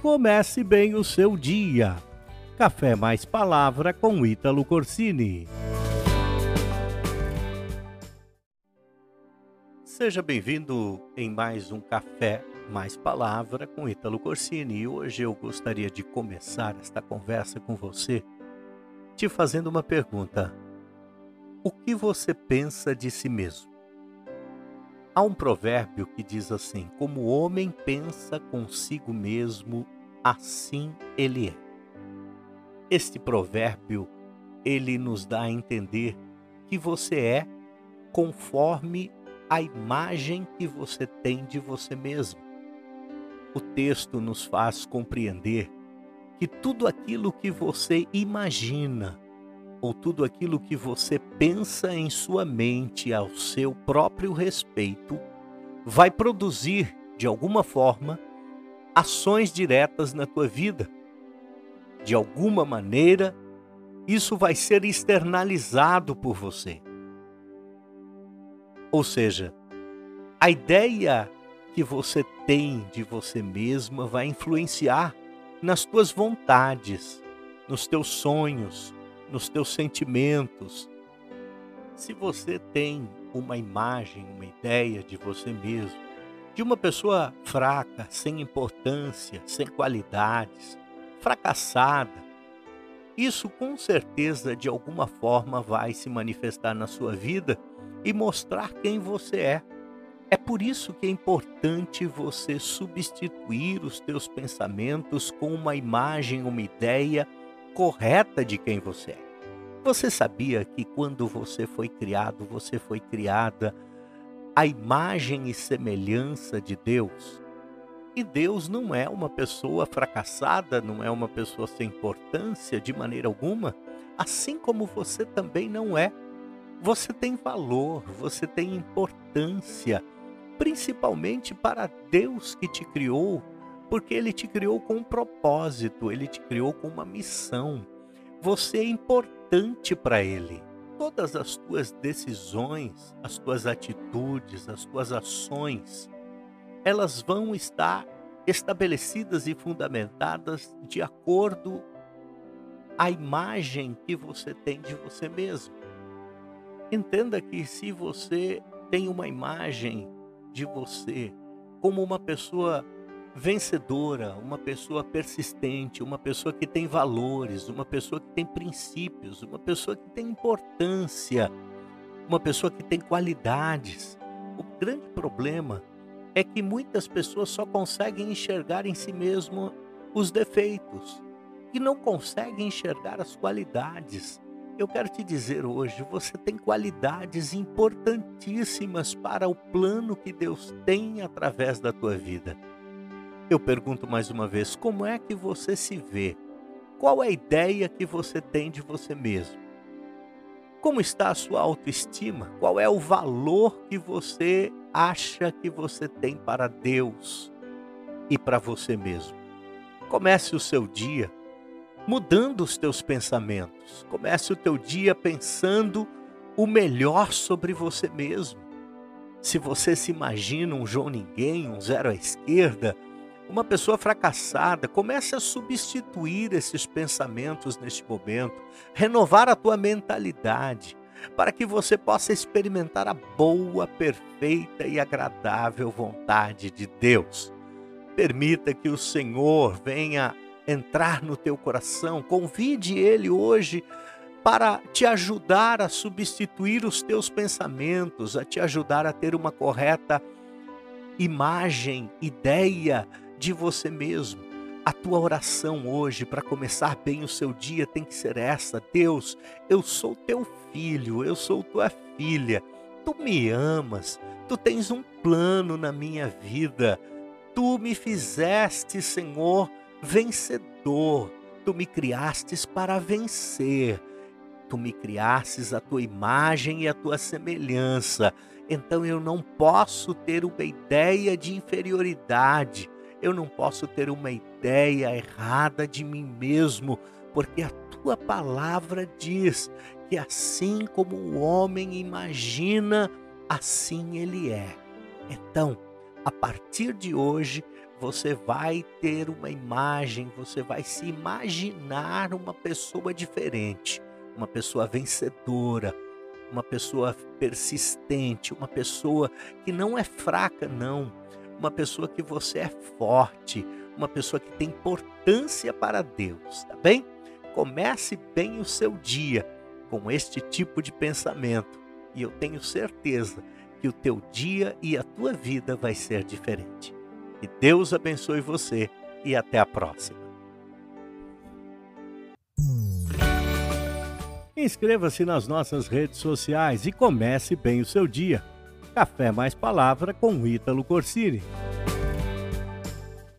Comece bem o seu dia. Café mais palavra com Ítalo Corsini. Seja bem-vindo em mais um Café mais palavra com Ítalo Corsini. E hoje eu gostaria de começar esta conversa com você te fazendo uma pergunta. O que você pensa de si mesmo? Há um provérbio que diz assim: Como o homem pensa consigo mesmo, assim ele é. Este provérbio ele nos dá a entender que você é conforme a imagem que você tem de você mesmo. O texto nos faz compreender que tudo aquilo que você imagina, ou tudo aquilo que você pensa em sua mente ao seu próprio respeito, vai produzir, de alguma forma, ações diretas na tua vida. De alguma maneira, isso vai ser externalizado por você. Ou seja, a ideia que você tem de você mesma vai influenciar nas tuas vontades, nos teus sonhos, nos teus sentimentos. Se você tem uma imagem, uma ideia de você mesmo, de uma pessoa fraca, sem importância, sem qualidades, fracassada, isso com certeza de alguma forma vai se manifestar na sua vida e mostrar quem você é. É por isso que é importante você substituir os teus pensamentos com uma imagem, uma ideia correta de quem você é. Você sabia que quando você foi criado, você foi criada à imagem e semelhança de Deus? E Deus não é uma pessoa fracassada, não é uma pessoa sem importância de maneira alguma, assim como você também não é. Você tem valor, você tem importância principalmente para Deus que te criou, porque Ele te criou com um propósito, Ele te criou com uma missão. Você é importante para Ele. Todas as tuas decisões, as tuas atitudes, as tuas ações, elas vão estar estabelecidas e fundamentadas de acordo à imagem que você tem de você mesmo. Entenda que se você tem uma imagem de você como uma pessoa vencedora, uma pessoa persistente, uma pessoa que tem valores, uma pessoa que tem princípios, uma pessoa que tem importância, uma pessoa que tem qualidades. O grande problema é que muitas pessoas só conseguem enxergar em si mesmo os defeitos e não conseguem enxergar as qualidades. Eu quero te dizer hoje, você tem qualidades importantíssimas para o plano que Deus tem através da tua vida. Eu pergunto mais uma vez, como é que você se vê? Qual é a ideia que você tem de você mesmo? Como está a sua autoestima? Qual é o valor que você acha que você tem para Deus e para você mesmo? Comece o seu dia mudando os teus pensamentos. Comece o teu dia pensando o melhor sobre você mesmo. Se você se imagina um João Ninguém, um zero à esquerda, uma pessoa fracassada, comece a substituir esses pensamentos neste momento, renovar a tua mentalidade, para que você possa experimentar a boa, perfeita e agradável vontade de Deus. Permita que o Senhor venha entrar no teu coração, convide Ele hoje para te ajudar a substituir os teus pensamentos, a te ajudar a ter uma correta imagem, ideia de você mesmo. A tua oração hoje para começar bem o seu dia tem que ser essa: Deus, eu sou teu filho, eu sou tua filha. Tu me amas, tu tens um plano na minha vida. Tu me fizeste, Senhor, vencedor. Tu me criastes para vencer. Tu me criastes a tua imagem e a tua semelhança. Então eu não posso ter uma ideia de inferioridade. Eu não posso ter uma ideia errada de mim mesmo, porque a tua palavra diz que assim como o homem imagina, assim ele é. Então, a partir de hoje, você vai ter uma imagem, você vai se imaginar uma pessoa diferente, uma pessoa vencedora, uma pessoa persistente, uma pessoa que não é fraca, não, uma pessoa que você é forte, uma pessoa que tem importância para Deus, tá bem? Comece bem o seu dia com este tipo de pensamento e eu tenho certeza que o teu dia e a tua vida vai ser diferente. Que Deus abençoe você e até a próxima. Inscreva-se nas nossas redes sociais e comece bem o seu dia. Café mais palavra com Ítalo Corsini.